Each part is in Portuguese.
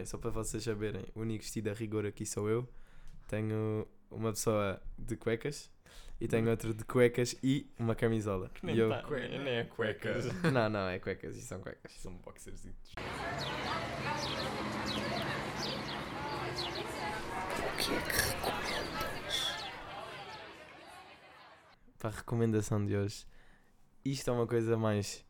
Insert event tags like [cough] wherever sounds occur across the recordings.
Bem, só para vocês saberem, o único vestido a rigor aqui sou eu. Tenho uma pessoa de cuecas e tenho outra de cuecas e uma camisola. Que nem, E eu... tá, nem, nem é cuecas. [laughs] Não, não, é cuecas, isto são cuecas. São boxerzitos. Para a recomendação de hoje, isto é uma coisa mais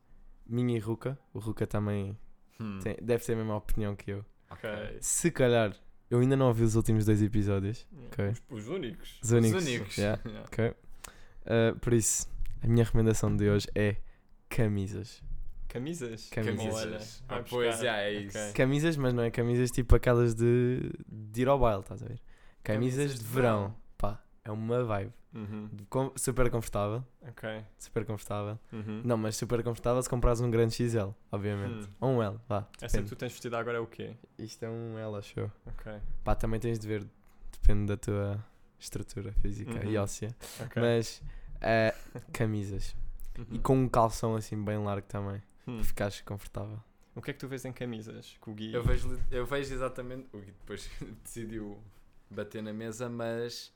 minha e Ruka. O Ruka também Hum. tem- deve ter a mesma opinião que eu. Ok. Se calhar, eu ainda não ouvi os últimos dois episódios. Ok. Os, os únicos. Os únicos. únicos. Yeah, [laughs] Yeah. ok. Uh, por isso, a minha recomendação de hoje é camisas. Camisas? Camisas. Olha, Ah, pois, já, é isso. Ok. Camisas, mas não é camisas tipo aquelas de, de ir ao baile, estás a ver? Camisas, Camisas de de verão. verão. Pá, é uma vibe. Uhum. Com- super confortável. Ok. Super confortável. Uhum. Não, mas super confortável se comprares um grande XL, obviamente. Hum. Ou um L, vá. Essa que Depende. tu tens vestido agora é o quê? Isto é um L, acho eu. Ok. Pá, também tens de ver, depende da tua estrutura física e Uhum. óssea. Ok. Mas, eh, camisas. Uhum. E com um calção assim bem largo também, Hum. para ficares confortável. O que é que tu vês em camisas? Que o Gui... Eu vejo, eu vejo exatamente. O Gui depois [laughs] decidiu bater na mesa, mas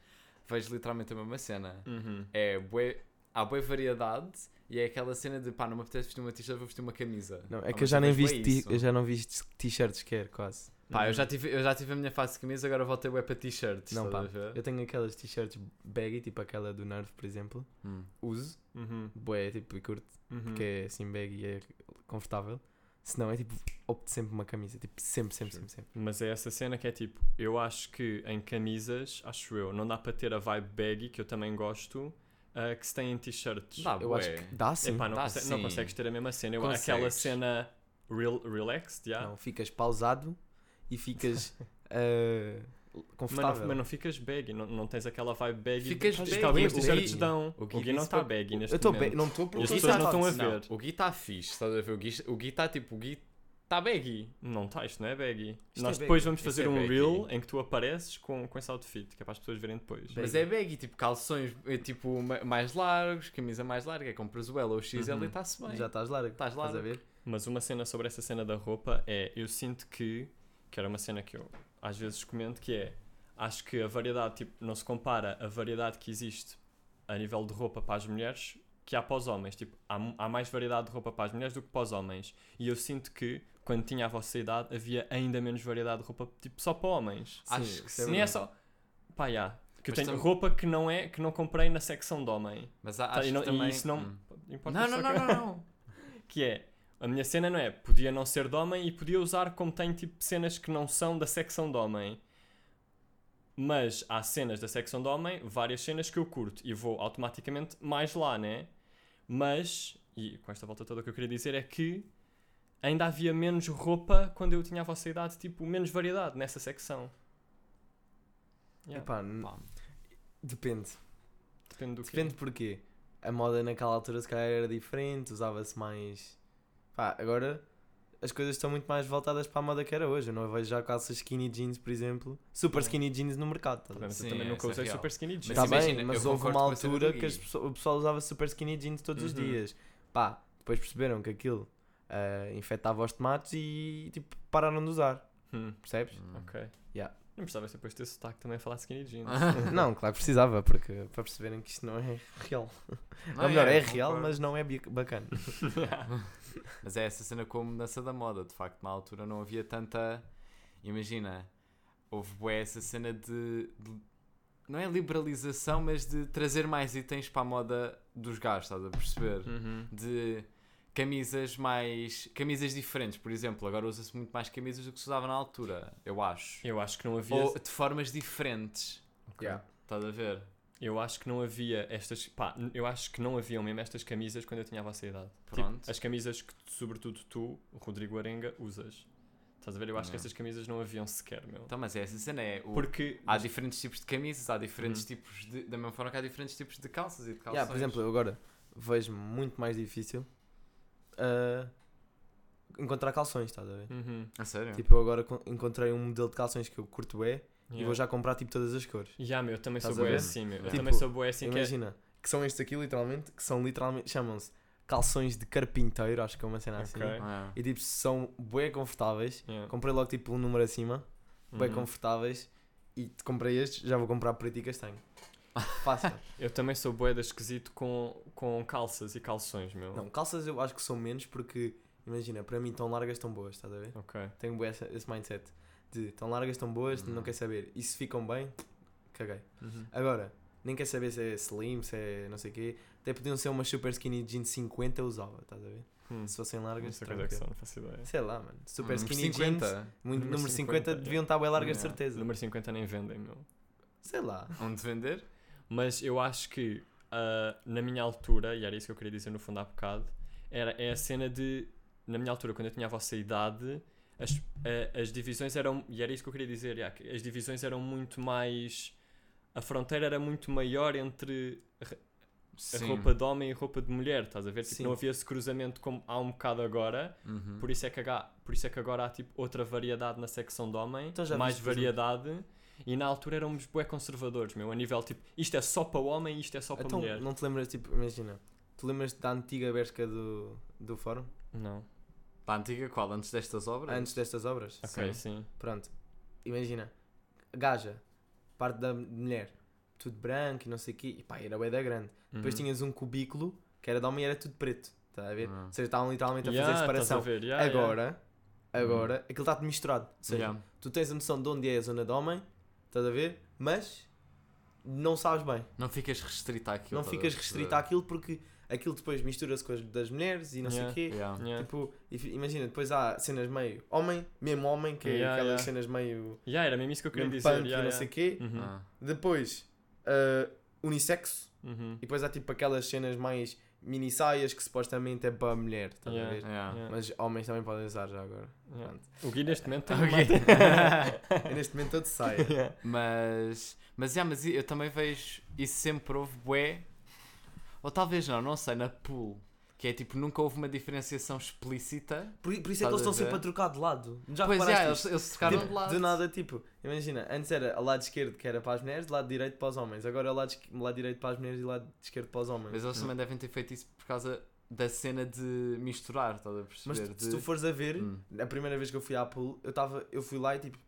vejo literalmente a mesma cena. Uhum. É bué, há boa variedade e é aquela cena de pá, não me apetece vestir uma t-shirt, vou vestir uma camisa. Não, é que eu já nem vejo bué vi, isso. eu já não vi t-shirts sequer, quase. Pá, eu Uhum. já, tive, eu já tive a minha fase de camisa, agora voltei bué para t-shirts. Não, pá? Eu tenho aquelas t-shirts baggy, tipo aquela do Nerve, por exemplo. Hum. Uso, Uhum. bué, tipo, e curto, Uhum. porque é assim baggy e é confortável. Se não, é tipo, opto sempre uma camisa, tipo, sempre, sempre, sempre, sempre. Mas é essa cena que é tipo, eu acho que em camisas, acho eu, não dá para ter a vibe baggy, que eu também gosto, ah, que se tem em t-shirts. Dá, Eu bué. acho que dá sim. Epá, não, dá conse- não sim. consegues ter a mesma cena. Eu, Consegues. aquela cena real, relaxed, já. Não, ficas pausado e ficas [laughs] eh, Mas confortável. não, mas não ficas baggy, não, não tens aquela vibe baggy. Ficas que baggy, algumas o t-shirts Gui- dão. o O Gui não está para- baggy neste eu estou momento. não estou porque as pessoas não estão a Não, ver. o Gui está fixe, estás a ver? O Gui o Gui está tipo, o Gui está baggy. Não está, isto não é baggy. Isto Nós é depois baggy. vamos Isto fazer é um baggy. reel em que tu apareces com, com esse outfit, que é para as pessoas verem depois. Baggy. Mas é baggy, tipo calções é, tipo ma- mais largos, camisa mais larga, é compras o L ou o XL Uhum. e está-se bem. Já estás largo. Estás Estás a largo. ver? Mas uma cena sobre essa cena da roupa é, eu sinto que, que era uma cena que eu às vezes comento, que é, acho que a variedade, tipo, não se compara a variedade que existe a nível de roupa para as mulheres que há para os homens. Tipo, há, há mais variedade de roupa para as mulheres do que para os homens. E eu sinto que, quando tinha a vossa idade, havia ainda menos variedade de roupa, tipo, só para homens. Acho Sim, que isso é sim. Nem é só... Pá, já. Que eu tenho tam- roupa que não, é, que não comprei na secção de homem. Mas há- Tá, acho e, não- que e também... isso não... Hum. importa Não, não, não, que- não, não. [laughs] que é a minha cena não é podia não ser de homem e podia usar como tem tipo cenas que não são da secção de homem mas há cenas da secção de homem várias cenas que eu curto e vou automaticamente mais lá né mas e com esta volta toda o que eu queria dizer é que ainda havia menos roupa quando eu tinha a vossa idade tipo menos variedade nessa secção Yeah, Epá, Pá, depende. depende do que Depende porquê. A moda naquela altura se calhar era diferente, usava-se mais. Pá, agora as coisas estão muito mais voltadas para a moda que era hoje. Eu não vejo já calças skinny jeans, por exemplo, super Sim. skinny jeans no mercado. ver? Mas eu Sim, também nunca essa é usei real. super skinny jeans Mas Tá imagina, bem, mas houve uma altura que pessoas- o pessoal usava super skinny jeans todos os Uhum. dias. Pá, depois perceberam que aquilo ah, infectava os tomates e tipo pararam de usar. Hum, Percebes? Hum. ok Yeah. Não precisava depois ter sotaque também a falar de skinny jeans [laughs] não, claro que precisava, porque para perceberem que isto não é real. Não, Ou melhor, é, concordo. real, mas não é bacana. [laughs] Mas é essa cena com a mudança da moda. De facto, na altura não havia tanta. Imagina, houve bué essa cena de, de- Não é liberalização, mas de trazer mais itens para a moda dos gajos, estás a perceber? Uhum. De camisas mais. camisas diferentes, por exemplo. Agora usa-se muito mais camisas do que se usava na altura, eu acho. Eu acho que não havia. Ou de formas diferentes. Ok. Estás a ver? Eu acho que não havia estas. Pá, eu acho que não haviam mesmo estas camisas quando eu tinha a vossa idade. Pronto. Tipo, as camisas que, sobretudo tu, Rodrigo Arenga, usas. Estás a ver? Eu acho que Não. estas camisas não haviam sequer, meu. Então, mas é essa cena. É o... Porque. Há diferentes tipos de camisas, há diferentes Uhum. tipos de. Da mesma forma que há diferentes tipos de calças e de calções. Yeah, por exemplo, eu agora vejo muito mais difícil ah, encontrar calções, estás a ver? Uhum. A sério? Tipo, eu agora con- encontrei um modelo de calções que eu curto é e Yeah. vou já comprar tipo todas as cores. Yeah, meu, eu também sou Estás a boé assim, meu. Eu Tipo, também sou boé assim que é. Imagina, que são estes aqui literalmente, que são literalmente, chamam-se calções de carpinteiro, acho que é uma cena assim. Ok. Ah. E tipo, são bué confortáveis. Yeah. Comprei logo tipo um número acima, bué Uhum. confortáveis. E comprei estes, já vou comprar preto e castanho. Fácil. Eu também sou boeda esquisito com, com calças e calções, meu. Não, calças eu acho que são menos porque, imagina, para mim tão largas tão boas, estás a ver? Ok. Tenho essa- esse mindset de tão largas tão boas, não Uhum. quer saber. E se ficam bem, caguei. Uhum. Agora, nem quer saber se é slim, se é não sei o quê. Até podiam ser umas super skinny jeans 50 eu usava, estás a ver? Hum. Se fossem Não largas, sei quanto é que são, não faço ideia. Sei lá, mano. Super Número skinny 50. jeans, Número número 50, 50, deviam estar bem largas, Yeah. certeza. Número 50 nem vendem, meu. Sei lá. Onde vender? Mas eu acho que ah, na minha altura, e era isso que eu queria dizer no fundo há bocado, era, é a cena de, na minha altura, quando eu tinha a vossa idade, as, a- as divisões eram, e era isso que eu queria dizer, yeah, que as divisões eram muito mais, a fronteira era muito maior entre a Sim. roupa de homem e roupa de mulher, estás a ver? Tipo, não havia esse cruzamento como há um bocado agora, Uhum. por isso é que, agora- por isso é que agora há tipo, outra variedade na secção de homem, Então mais por exemplo- variedade. E na altura éramos bué conservadores, meu, a nível tipo, isto é só para o homem e isto é só para a Então, mulher. não te lembras, tipo, imagina, tu lembras da antiga Bershka do, do fórum? Não. Da antiga qual? Antes destas obras? Antes destas obras? Ok, Sim. sim. Pronto. Imagina, gaja, parte da mulher, tudo branco e não sei o quê, e pá, era bué da grande. Depois Uhum. tinhas um cubículo que era de homem e era tudo preto, estás a ver? Ah. Ou seja, estavam literalmente a Yeah, fazer a separação. ver, yeah, yeah. agora, agora, aquilo está-te misturado. Ou seja, Yeah. tu tens a noção de onde é a zona de homem, estás a ver? Mas não sabes bem. Não ficas restrito àquilo. não ficas restrito àquilo porque aquilo depois mistura-se com as das mulheres e não Yeah. sei o quê. Yeah. Yeah. Tipo, imagina, depois há cenas meio homem, mesmo homem, que é aquelas yeah. cenas meio Yeah, era mesmo isso que eu queria dizer. punk yeah, e não yeah. sei o quê. Uhum, Ah. Depois, uh, unissexo. uhum. E depois há tipo aquelas cenas mais mini saias que supostamente é para a mulher, estás Yeah. a ver? Yeah. Yeah. Mas homens também podem usar já agora. O Gui neste momento tem [laughs] Ok. uma... [laughs] E neste momento todo saia. [laughs] Yeah. Mas, mas, yeah, mas eu também vejo isso sempre houve bué. Ou talvez não, não sei, na pool. Que é tipo, nunca houve uma diferenciação explícita. Por, por isso é que eles estão sempre a trocar de lado. Já pois é, eles, eles se ficaram Tipo, de lado. Do nada, tipo, imagina, antes era o lado esquerdo que era para as mulheres, lado direito para os homens. Agora é o lado, lado direito para as mulheres e lado esquerdo para os homens. Mas eles também devem ter feito isso por causa da cena de misturar, estás a Mas perceber? se De- tu fores a ver, Hum. a primeira vez que eu fui à pool, eu, tava, eu fui lá e tipo,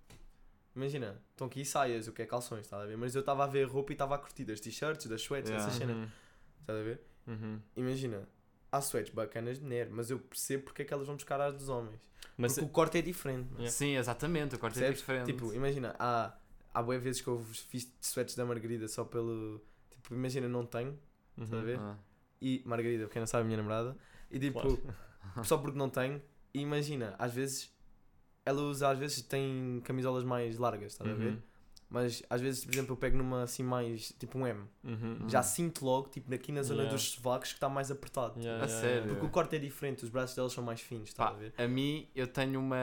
imagina, estão aqui saias, o que é calções, estás a ver? Mas eu estava a ver a roupa e estava a curtir das t-shirts, das sweats, Yeah. essas cenas, Uhum, estás a ver? uhum. Imagina, há sweats bacanas de mulher, mas eu percebo porque é que elas vão buscar as dos homens. Mas porque o corte é diferente. Yeah. Sim, exatamente, o corte é Percebes? diferente. Tipo, imagina, há, há boas vezes que eu fiz sweats da Margarida só pelo. Tipo, imagina, não tenho, estás a Uhum. ver? Ah. E Margarida, porque não sabe, a minha namorada, e tipo, Claro. [laughs] só porque não tenho, e imagina, às vezes, ela usa, às vezes tem camisolas mais largas, estás a ver? Uhum, Mas às vezes, por exemplo, eu pego numa assim mais, tipo um M, uhum. já sinto logo, tipo, aqui na zona Yeah. dos sovacos que está mais apertado. Yeah, A yeah, sério? Porque o corte é diferente, os braços delas são mais finos, estás Pá, a ver? a mim, eu tenho uma,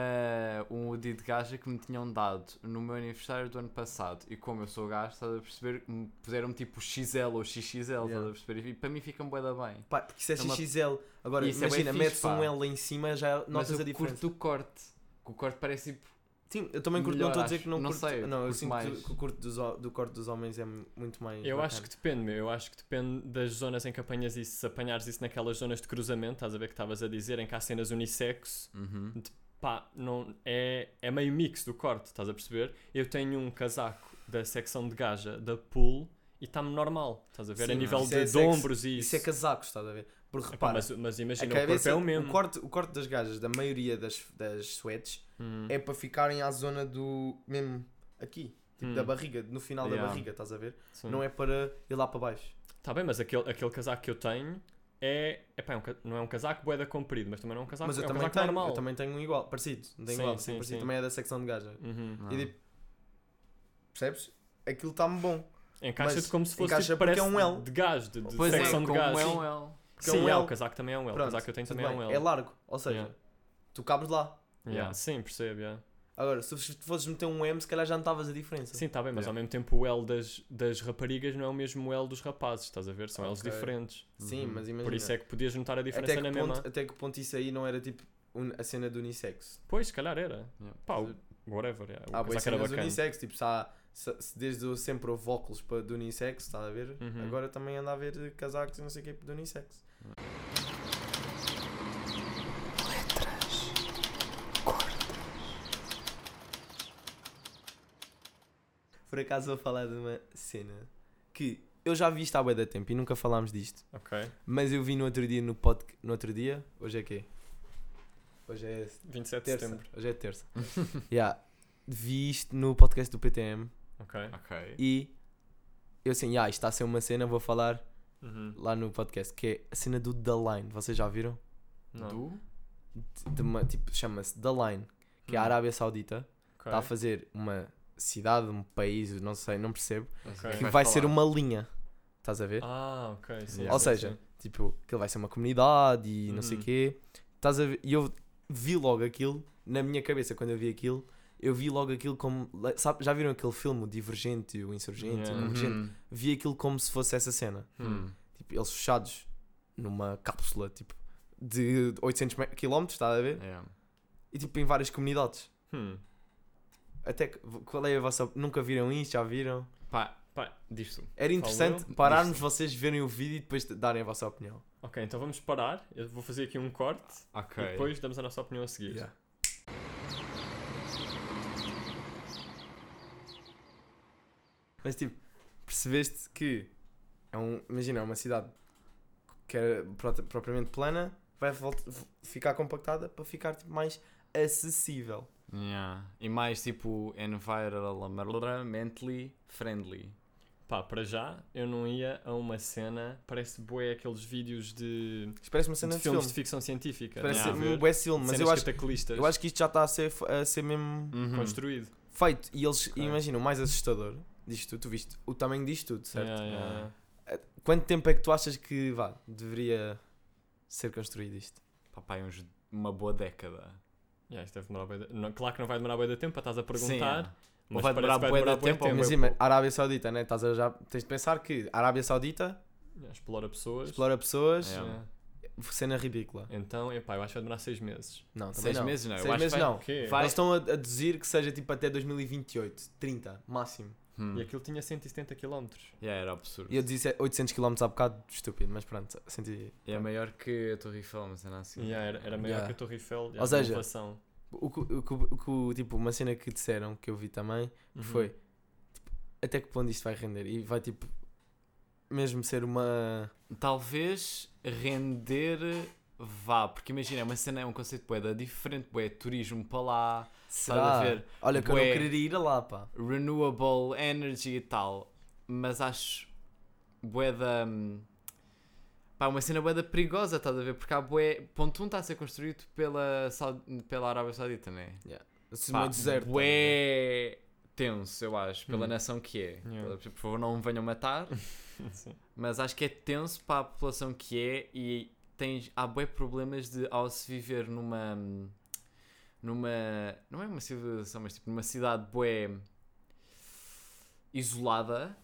um hoodie de gaja que me tinham dado no meu aniversário do ano passado. E como eu sou gajo, estás a perceber? Me puseram tipo XL ou XXL, estás Yeah. a perceber? E para mim fica-me bué da bem. Pá, porque isso é É XXL. Agora, é imagina, fixe, metes um. L lá em cima, já Mas notas eu a diferença. curto o corte. Que o corte parece tipo. Sim, eu também curto, Melhor, não estou a dizer acho. que não, Não curto. sei, não, eu sinto mais. que o curto dos, do corte dos homens é muito mais. Eu acho bacana. que depende, meu. Eu acho que depende das zonas em que apanhas isso. Se apanhares isso naquelas zonas de cruzamento, estás a ver que estavas a dizer, em que há cenas unissex, Uhum. pá, não, é, é meio mix do corte, estás a perceber? Eu tenho um casaco da secção de gaja da pool e está-me normal, estás a ver? a Sim, nível isso de, é de sexy. ombros e isso. Isso é casacos, estás a ver? Porque Epá, repara, mas, mas a imagina, o corpo cabeça- é o mesmo. corte, o corte das gajas, da maioria das, das sweats, Hum. é para ficarem à zona do. mesmo aqui. Tipo, Hum. da barriga, no final da Yeah. barriga, estás a ver? Sim. Não é para ir lá para baixo. Tá bem, mas aquele, aquele casaco que eu tenho é. Epá, é um não é um casaco boeda comprido, mas também não é um casaco, mas eu é um também, casaco tenho, normal. eu também tenho um igual, parecido. Não tenho Sim, igual, sim, sim, parecido. sim. Também é da secção de gaja. Uhum. Ah. E tipo, percebes? Aquilo está-me bom. Encaixa-te como se fosse encaixa tipo, porque é parece um L. de gás, de, de Pois é, secção de como gás. é um L. Porque é Sim, um é, o casaco também é um L. Pronto, o casaco que eu tenho também é um bem. L. É largo, ou seja, Yeah. tu cabes lá. Yeah. Sim, percebo. yeah. Agora, se fosses meter um M, se calhar já notavas a diferença. Sim, está bem, mas Yeah. ao mesmo tempo o L das, das raparigas não é o mesmo L dos rapazes, estás a ver? São Ls Ok. diferentes. Sim, Uhum. mas imagina. Por isso é que podias notar a diferença até, que na ponto, mesma. até que ponto isso aí não era tipo un- a cena do unissex? Pois, se calhar era. Yeah. Pá, o- whatever. Yeah. O casaco era bacana. unissex, tipo, se, há, se, se desde o- sempre houve óculos para do unissex, estás a ver? Uhum. Agora também anda a ver casacos e não sei o que do Letras cortas. Por acaso vou falar de uma cena que eu já vi isto há bué da tempo e nunca falámos disto. Ok. Mas eu vi no outro dia no podcast. No outro dia? Hoje é quê? Hoje é 27 terça. de setembro. Hoje é terça. [laughs] yeah. Vi isto no podcast do PTM. Ok. E eu assim, ah, isto está a ser uma cena, vou falar Uhum. lá no podcast, que é a cena do The Line. Vocês já viram? Não. Do? De uma, tipo, chama-se The Line, que é a Hum. Arábia Saudita. Ok. Está a fazer uma cidade, um país, não sei, não percebo, Ok. que Vai vai ser uma linha. Estás a ver? Ah, ok. Sim. Ou sim, seja, sim. tipo, aquilo vai ser uma comunidade e não sei o Uhum. quê. Estás a ver? E eu vi logo aquilo, na minha cabeça, quando eu vi aquilo, eu vi logo aquilo como. Sabe, já viram aquele filme, o Divergente, o Insurgente? Yeah. o Convergente? Uhum. Vi aquilo como se fosse essa cena. Hum. Tipo, eles fechados numa cápsula, tipo, de 800 me- km, estás a ver? Yeah. E tipo, em várias comunidades. Hum. Até que, qual é a vossa. Nunca viram isto? Já viram? Pá, Pá, diz tu. Era interessante eu? pararmos, vocês verem o vídeo e depois darem a vossa opinião. Ok, então vamos parar. Eu vou fazer aqui um corte ok. e depois damos a nossa opinião a seguir. Yeah. Mas tipo, percebeste que é um, imagina, é uma cidade que era pro- propriamente plana, vai volta- ficar compactada para ficar tipo, mais acessível. Yeah. E mais tipo environmentally friendly. Pá, para já, eu não ia a uma cena. Parece bué aqueles vídeos de, parece uma cena de de, filmes filme. de ficção científica. Parece um bué filme, mas eu acho, eu acho que isto já está a ser, a ser mesmo Uhum. construído. feito. E eles, Ok. imagina, o mais assustador disto tudo, tu viste o tamanho disto tudo, certo? Yeah, yeah, yeah. Quanto tempo é que tu achas que vá, deveria ser construído isto? Papai, uns, uma boa década. Yeah, isto deve demorar de- não, Claro que não vai demorar bem de tempo, estás a Sim, perguntar. é. mas vai demorar bué de tempo ou Mas imagina, pouco. Arábia Saudita, né? Estás a já, tens de pensar que a Arábia Saudita Yeah, Explora pessoas. explora pessoas, Yeah. Yeah. cena ridícula. Então, epá, eu acho que vai demorar seis meses. Não, Seis não. meses não, eu Seis acho meses que vai- não. Vai- Eles estão a, a deduzir que seja tipo até 2028, 30, máximo. Hum. E aquilo tinha 170 km. Yeah, era absurdo. E eu disse 800 km há bocado, estúpido, mas pronto, senti... E é maior que a Torre Eiffel, mas era assim. Yeah, era, era maior Yeah. que a Torre Eiffel. Ou seja. O, o, o, o- tipo, uma cena que disseram, que eu vi também, Uhum. foi tipo, até que ponto isto vai render? E vai tipo, mesmo ser uma... Talvez render vá, porque imagina, é uma cena, é um conceito bué da diferente, bué turismo para lá, Será? ver? Olha que eu não queria ir lá, pá. renewable energy e tal, mas acho bué da. hum, Pá, uma cena bué da perigosa, estás a ver? Porque há bué. Ponto 1 está a ser construído pela, pela Arábia Saudita, não é? Assim, Pá, deserto. bué tenso, eu acho, pela Hum. nação que é. Yeah. Por favor, não me venham matar, [laughs] mas acho que é tenso para a população que é e tens, há bué problemas de ao se viver numa. numa. não é uma civilização, mas tipo numa cidade bué isolada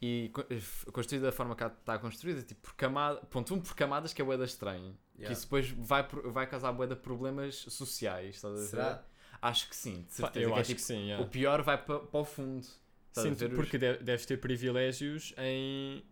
e f- construída da forma que está construída, tipo por camada, ponto um por camadas que é bué da estranho. Que Yeah. isso depois vai, vai causar bué de problemas sociais, estás a ver? Será? Acho que sim, de certeza. eu que é acho tipo, que sim. yeah. o pior vai para o fundo. Sim, os- porque de- deves ter privilégios em.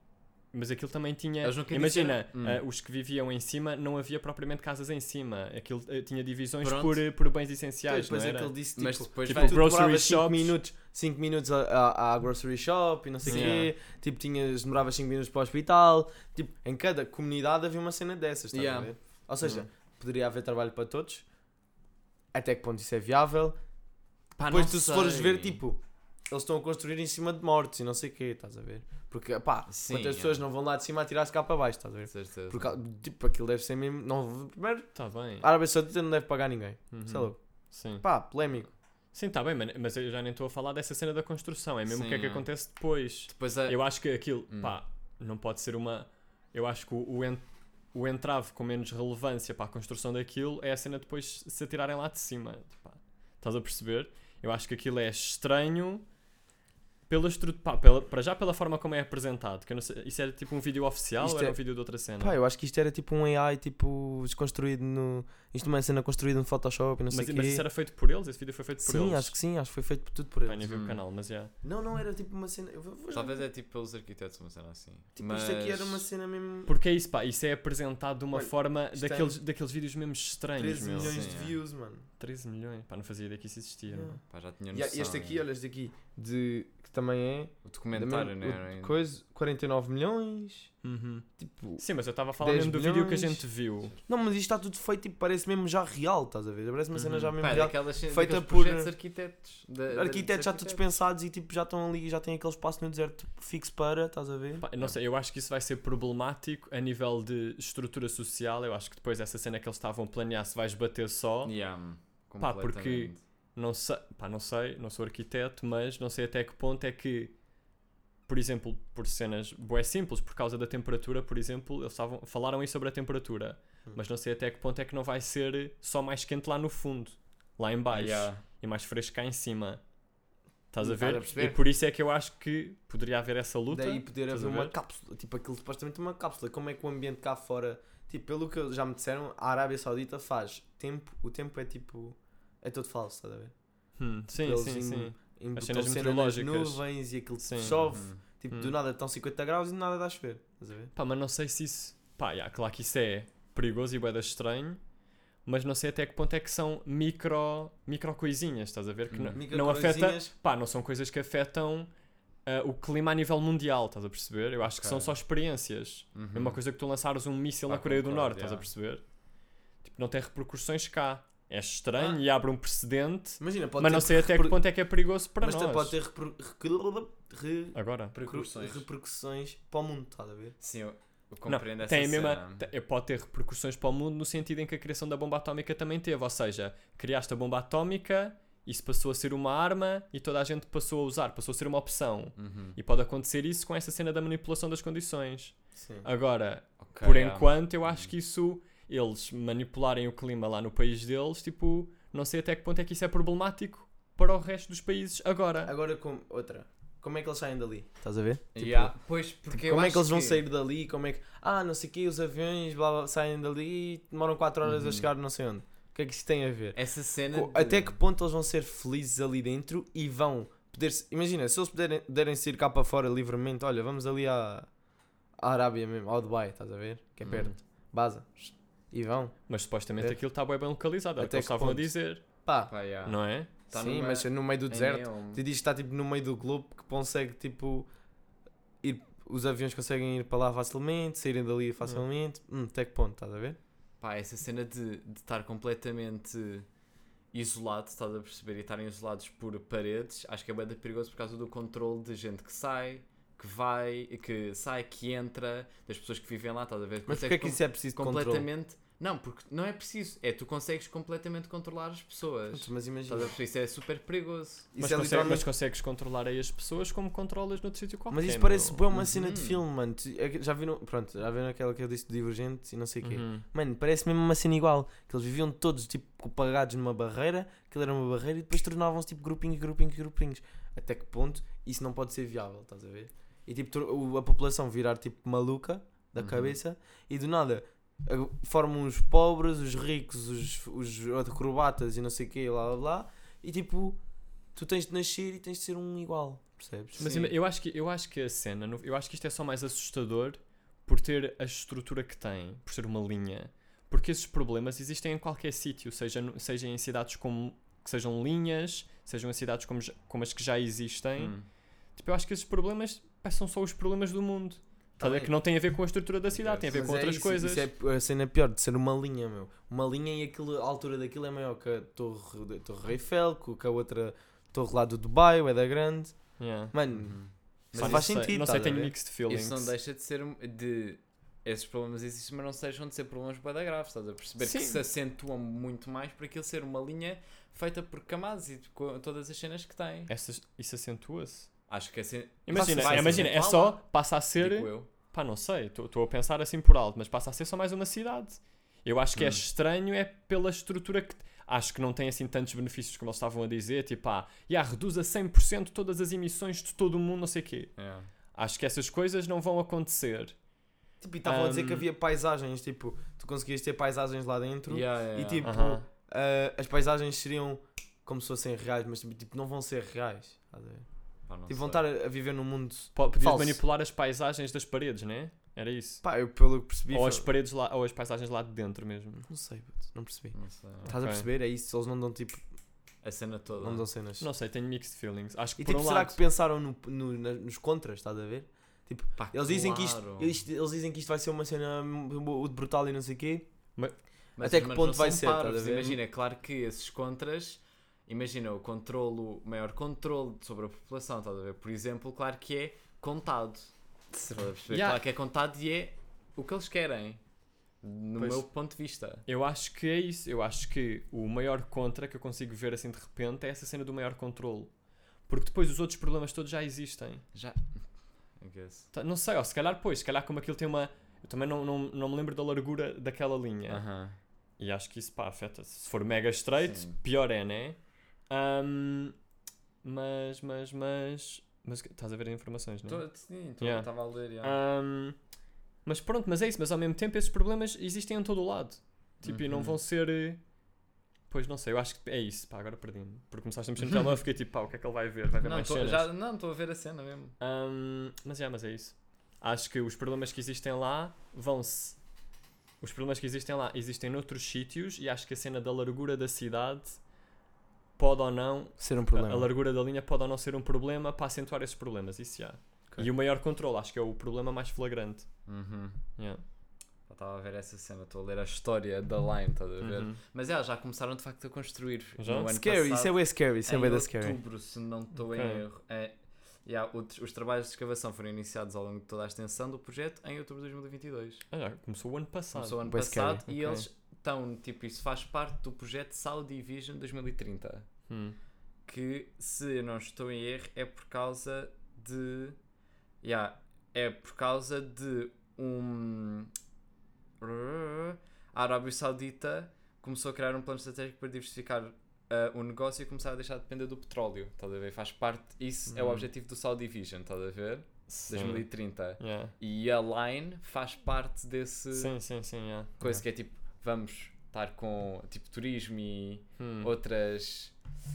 Mas aquilo também tinha. Imagina, Hum. ah, os que viviam em cima não havia propriamente casas em cima. Aquilo ah, tinha divisões Pronto. por, por bens essenciais. Depois não é era? que ele disse, tipo, Mas depois tipo, vai. grocery demoravas 5 shops. minutos, 5 minutos à, à, à grocery shop e não sei o quê. Tipo, tinhas, demoravas 5 minutos para o hospital. Tipo, em cada comunidade havia uma cena dessas, estás Yeah. a ver? Ou seja, Uhum. poderia haver trabalho para todos. Até que ponto isso é viável? Pá, Depois tu se fores sei. ver, tipo, eles estão a construir em cima de mortos e não sei o quê, estás a ver? Porque, pá, Sim, quantas é. pessoas não vão lá de cima a tirar-se cá para baixo, estás a ver? Certeza. Porque, tipo, aquilo deve ser mesmo... Não, primeiro, Tá bem. a Arábia Saudita não deve pagar ninguém. Uhum. Sei lá. Sim. Pá, polémico. Sim, tá bem, mas- eu já nem estou a falar dessa cena da construção. É mesmo o que é Sim, que é. acontece depois. Depois a... Eu acho que aquilo, Hum. pá, não pode ser uma. Eu acho que o, o entrave com menos relevância para a construção daquilo é a cena depois se atirarem lá de cima. Pá, estás a perceber? Eu acho que aquilo é estranho pela estrutura. Pela, para já pela forma como é apresentado. Que eu não sei, isso era tipo um vídeo oficial Isto ou era é- um vídeo de outra cena? Pá, eu acho que isto era tipo um AI, tipo, desconstruído no... Isto é uma cena construída no Photoshop e não sei mas, o mas quê. isso era feito por eles? Esse vídeo foi feito por Sim, eles? acho que sim, acho que foi feito por tudo por eles. nem vi o Hum. canal, mas já. Não, não, era tipo uma cena... Eu vou, vou Talvez é tipo pelos arquitetos, uma cena assim. Tipo, mas... isto aqui era uma cena mesmo... Porque é isso, pá, isso é apresentado de uma Olha, forma daqueles, tem daqueles vídeos mesmo estranhos, 13 meu. milhões Sim, de é. views, mano. 13 milhões, pá, não fazia ideia que isso existia. Yeah. meu. Pá, já tinha E há noção. este aqui, olha este aqui, de, que também é. O documentário, da não mesma- é? o Coisa, 49 milhões. Uhum. Tipo. Sim, mas eu estava a falar 10 mesmo do vídeo que a gente viu. Não, mas isto está tudo feito, tipo, parece mesmo já real, estás a ver? Parece uma cena Uhum. já mesmo Pá, é real. daquelas, feita por- arquitetos. da- da- Arquitetos já dos todos arquitetos. pensados e tipo, já estão ali, já têm aquele espaço no deserto fixo para, estás a ver? Pá, não sei, eu acho que isso vai ser problemático a nível de estrutura social. Eu acho que depois essa cena que eles estavam a planear se vais bater só. Yeah, Pá, porque-. Não sei, pá, não sei, não sou arquiteto, mas não sei até que ponto é que, por exemplo, por cenas bué simples, por causa da temperatura, por exemplo, eles estavam, falaram aí sobre a temperatura, Hum. mas não sei até que ponto é que não vai ser só mais quente lá no fundo, lá em baixo, Yeah. e mais fresco cá em cima. Estás a ver? a e por isso é que eu acho que poderia haver essa luta. Daí poder haver uma cápsula, tipo aquilo supostamente uma cápsula. Como é que o ambiente cá fora, tipo, pelo que já me disseram, a Arábia Saudita faz tempo, o tempo é tipo, é todo falso, estás a ver? Hum, sim, Eles sim, em- sim. Embotam cenas cena nas meteorológicas. nuvens e aquilo Sim. chove, Uhum. tipo, Hum. do nada estão 50 graus e do nada dá a chover, estás a ver? Pá, mas não sei se isso. Pá, yeah, claro que isso é perigoso e bué da estranho, mas não sei até que ponto é que são micro, micro coisinhas, estás a ver? Que Hum. não, não afeta. Pá, não são coisas que afetam ah, o clima a nível mundial, estás a perceber? Eu acho que Ok. são só experiências. Uhum. É uma coisa que tu lançares um míssil na Coreia do Norte, estás a yeah. perceber? Tipo, não tem repercussões cá. É estranho e abre um precedente, Imagina, pode mas não sei até que ponto é que é perigoso para mas nós. pode ter reper- re- Agora. Repercussões. repercussões para o mundo, estás a ver? Sim, eu, eu Não, compreendo essa tem a mesma, cena. te- pode ter repercussões para o mundo no sentido em que a criação da bomba atómica também teve. Ou seja, criaste a bomba atómica, isso passou a ser uma arma e toda a gente passou a usar, passou a ser uma opção. Uhum. E pode acontecer isso com essa cena da manipulação das condições. Sim. Agora, Ok, por yeah. enquanto, eu acho que isso, eles manipularem o clima lá no país deles, tipo, não sei até que ponto é que isso é problemático para o resto dos países agora. Agora, com outra, como é que eles saem dali? Estás a ver? Tipo, Yeah, Pois, porque eu como é que eles vão sair dali? Como é que. Ah, não sei o quê, os aviões blá, blá, saem dali e demoram 4 horas Uhum. a chegar não sei onde. O que é que isso tem a ver? Essa cena. Co- de- Até que ponto eles vão ser felizes ali dentro e vão poder. Imagina, se eles puderem, puderem sair cá para fora livremente, olha, vamos ali à, à Arábia mesmo, ao Dubai, estás a ver? Que é Uhum. perto. Baza. E vão. Mas supostamente É. aquilo está bem, bem localizado, é o que Até eles que estavam a ponto? dizer, Pá, Pá, yeah. não é? Tá sim, numa- mas no meio do em deserto. neon. Tu dizes que está tipo no meio do globo que consegue tipo ir, os aviões conseguem ir para lá facilmente, saírem dali facilmente. Hum, até que ponto, estás a ver? Pá, essa cena de, de estar completamente isolado, estás a perceber? E estarem isolados por paredes, acho que é bem perigoso por causa do controle de gente que sai, que vai, que sai, que entra, das pessoas que vivem lá, estás a ver? Mas porquê é que isso é preciso de controle? completamente. Não, porque não é preciso. É tu consegues completamente controlar as pessoas. Mas imagina. Estás a perceber? Isso é super perigoso. Isso Mas, é consegue- literalmente mas consegues controlar aí as pessoas como controlas noutro sítio qualquer. Mas isso parece bem uma cena de Uhum. filme, mano. É Já viram, pronto, já viram aquela que eu disse de Divergente e não sei o quê. Uhum. Mano, parece mesmo uma cena igual. Que eles viviam todos tipo pagados numa barreira, aquilo era uma barreira e depois tornavam-se tipo grupinhos, grupinhos, grupinhos. Até que ponto isso não pode ser viável, estás a ver? E tipo a população virar tipo maluca da Uhum. cabeça e do nada formam os pobres, os ricos, os, os acrobatas e não sei o quê, blá blá blá. E tipo, tu tens de nascer e tens de ser um igual, percebes? Mas Sim. eu acho, que, eu acho que a cena, eu acho que isto é só mais assustador por ter a estrutura que tem, por ser uma linha. Porque esses problemas existem em qualquer sítio, seja, seja em cidades como, que sejam linhas, sejam em cidades como, como as que já existem. Hum. Tipo, eu acho que esses problemas pá, são só os problemas do mundo. Tá Tá a que não tem a ver com a estrutura da cidade, tem a ver Mas com é outras isso, coisas. Isso é a cena pior de ser uma linha, meu. Uma linha e aquilo, a altura daquilo é maior que a Torre, a torre Eiffel, que que a outra torre lá do Dubai, ou é da grande. Yeah. Mano, Uhum. Mas Não faz sei, sentido, Não sei, estás a tenho ver? mixed feelings. Isso não deixa de ser de esses problemas existem, mas não deixam de ser problemas bem graves, estás a perceber? Sim. Que se acentuam muito mais por aquilo ser uma linha feita por camadas e com todas as cenas que tem. Essas- isso acentua-se. Acho que assim. Imagina, vai imagina é só, passa a ser. digo eu. Pá, não sei, estou a pensar assim por alto, mas passa a ser só mais uma cidade. Eu acho que é Hum. estranho é pela estrutura que. Acho que não tem assim tantos benefícios como eles estavam a dizer, tipo, ah, yeah, reduz a 100% todas as emissões de todo o mundo, não sei o quê. Yeah. Acho que essas coisas não vão acontecer. tipo, e estavam a dizer que Um, havia paisagens, tipo, tu conseguias ter paisagens lá dentro Yeah, yeah, e tipo, Aham. ah, as paisagens seriam como se fossem reais, mas tipo, não vão ser reais. A? Pá, Tipo, vão estar a viver num mundo. Po- Podias Falso. manipular as paisagens das paredes, né? Era isso. Pá, eu pelo que percebi. Ou foi- as paredes lá, ou as paisagens lá de dentro mesmo. Não sei, não percebi. Não sei. Estás a Ok. perceber? É isso, eles não dão tipo. A cena toda. Não dão cenas. Não sei, tenho mixed feelings. Acho que E por tipo, um será lado... que pensaram no, no- na- nos contras, estás a ver? Pá, Eles dizem, que isto, eles dizem que isto vai ser uma cena brutal e não sei o quê. Mas Até os que ponto vai ser, a ver? Imagina, é claro que esses contras, imagina o controlo, o maior controle sobre a população, estás a ver? Por exemplo, claro que é contado. Estás a perceber? Yeah. Claro que é contado e é o que eles querem. No Pois. meu ponto de vista. Eu acho que é isso. Eu acho que o maior contra que eu consigo ver assim de repente é essa cena do maior controle. Porque depois os outros problemas todos já existem. Já. I guess. Tá, Não sei, ó, se calhar pois, se calhar como aquilo tem uma. Eu também não, não, não me lembro da largura daquela linha. Aham. E acho que isso pá, afeta. Se for mega straight, Sim. pior é, né? Ahm, mas, mas, mas. Mas estás a ver as informações, não é? Tô- Sim, tô- Yeah. estava a ler. yeah. Ahm, mas pronto, mas é isso. Mas ao mesmo tempo esses problemas existem em todo o lado. Tipo, e não Uhum. vão ser. eh, Pois não sei, eu acho que é isso. Pá, agora perdi-me. Porque começaste a mexer no telemóvel e fiquei tipo, pá, o que é que ele vai ver? Vai ver Não, mais tô- cenas. já- não, estou a ver a cena mesmo. Ahm, mas é, mas é isso. Acho que os problemas que existem lá vão-se. Os problemas que existem lá existem noutros sítios e acho que a cena da largura da cidade pode ou não. Ser um A, problema. a largura da linha pode ou não ser um problema para acentuar esses problemas. Isso já. Ok. E o maior controle, acho que é o problema mais flagrante. Uhum. Yeah. Estava a ver essa cena, estou a ler a história da Line, estás a ver? Uhum. Mas é, já começaram de facto a construir. Já? No ano Scary, isso é passado, bem scary, isso é em bem da scary. outubro, se não estou Ok. em erro. É, yeah, o- os trabalhos de escavação foram iniciados ao longo de toda a extensão do projeto em outubro de 2022. Ah, já, começou o ano passado. Começou o ano passado scary. e Ok. eles estão, tipo, isso faz parte do projeto Saudi Vision 2030. Hum. Que, se eu não estou em erro, é por causa de. Yeah, é por causa de um. A Arábia Saudita começou a criar um plano estratégico para diversificar uh, o negócio e começar a deixar de depender do petróleo. Estás a ver? Faz parte. Isso é o Hum. objetivo do Saudi Vision, estás a ver? Sim. 2030. Yeah. E a Line faz parte desse Sim, sim, sim. Yeah. coisa que é tipo, vamos estar com tipo turismo e Hum. outras